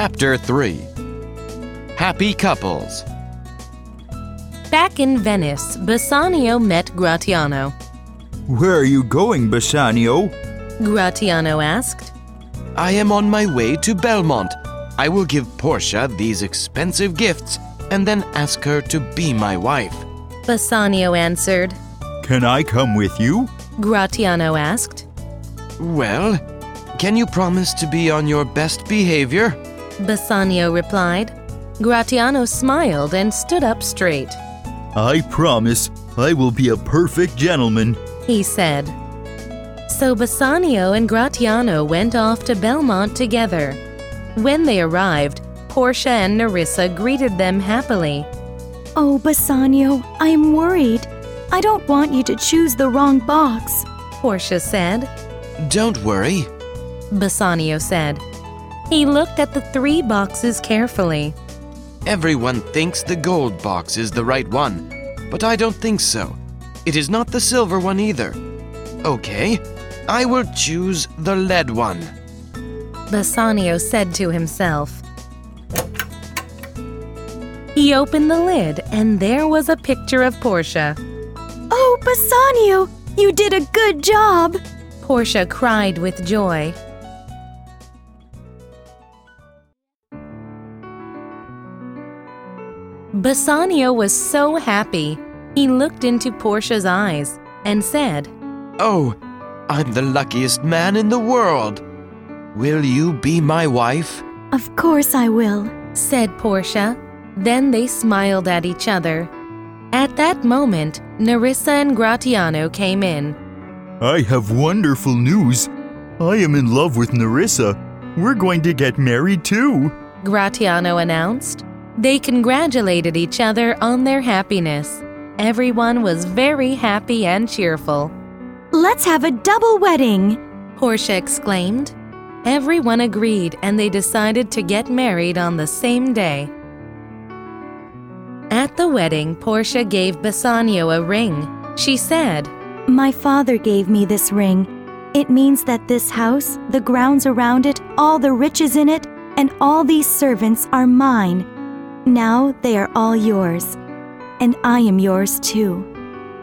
Chapter 3 Happy Couples Back in Venice, Bassanio met Gratiano. Where are you going, Bassanio? Gratiano asked. I am on my way to Belmont. I will give Portia these expensive gifts and then ask her to be my wife. Bassanio answered. Can I come with you? Gratiano asked. Well, can you promise to be on your best behavior? Bassanio replied. Gratiano smiled and stood up straight. I promise I will be a perfect gentleman. He said. So Bassanio and Gratiano went off to Belmont together. When they arrived, Portia and Nerissa greeted them happily. Oh, Bassanio, I am worried. I don't want you to choose the wrong box. Portia said. Don't worry. Bassanio said. He looked at the three boxes carefully. Everyone thinks the gold box is the right one, but I don't think so. It is not the silver one either. Okay, I will choose the lead one. Bassanio said to himself. He opened the lid, and there was a picture of Portia. Oh, Bassanio, you did a good job. Portia cried with joy. Bassanio was so happy. He looked into Portia's eyes and said, Oh, I'm the luckiest man in the world. Will you be my wife? Of course I will. said Portia. Then they smiled at each other. At that moment, Nerissa and Gratiano came in. I have wonderful news. I am in love with Nerissa. We're going to get married too. Gratiano announced. They congratulated each other on their happiness. Everyone was very happy and cheerful. Let's have a double wedding. Portia exclaimed. Everyone agreed and they decided to get married on the same day. At the wedding, Portia gave Bassanio a ring. She said, My father gave me this ring. It means that this house, the grounds around it, all the riches in it, and all these servants are mine. Now they are all yours. And I am yours too.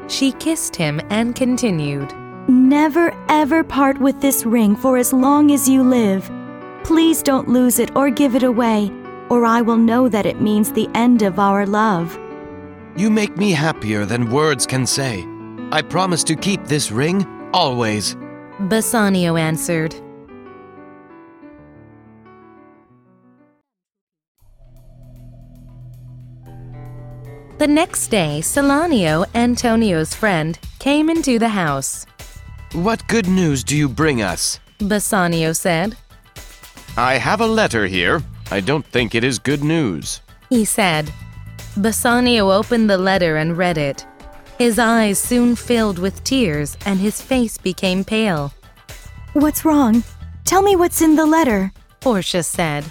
She kissed him and continued, Never ever part with this ring for as long as you live. Please don't lose it or give it away, or I will know that it means the end of our love. You make me happier than words can say. I promise to keep this ring always. Bassanio answered. The next day, Solanio, Antonio's friend, came into the house. What good news do you bring us? Bassanio said. I have a letter here. I don't think it is good news. He said. Bassanio opened the letter and read it. His eyes soon filled with tears and his face became pale. What's wrong? Tell me what's in the letter. Portia said.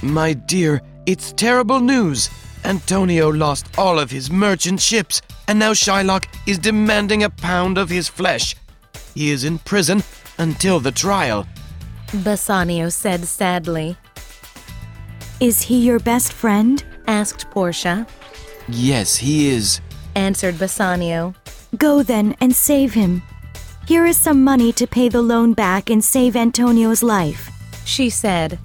My dear, it's terrible news. Antonio lost all of his merchant ships, and now Shylock is demanding a pound of his flesh. He is in prison until the trial. Bassanio said sadly. Is he your best friend? Asked Portia. Yes, he is. Answered Bassanio. Go then and save him. Here is some money to pay the loan back and save Antonio's life. She said.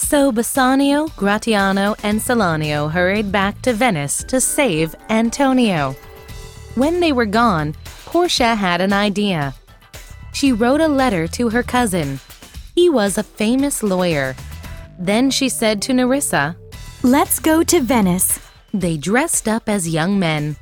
So Bassanio, Gratiano, and Solanio hurried back to Venice to save Antonio. When they were gone, Portia had an idea. She wrote a letter to her cousin. He was a famous lawyer. Then she said to Nerissa, Let's go to Venice. They dressed up as young men.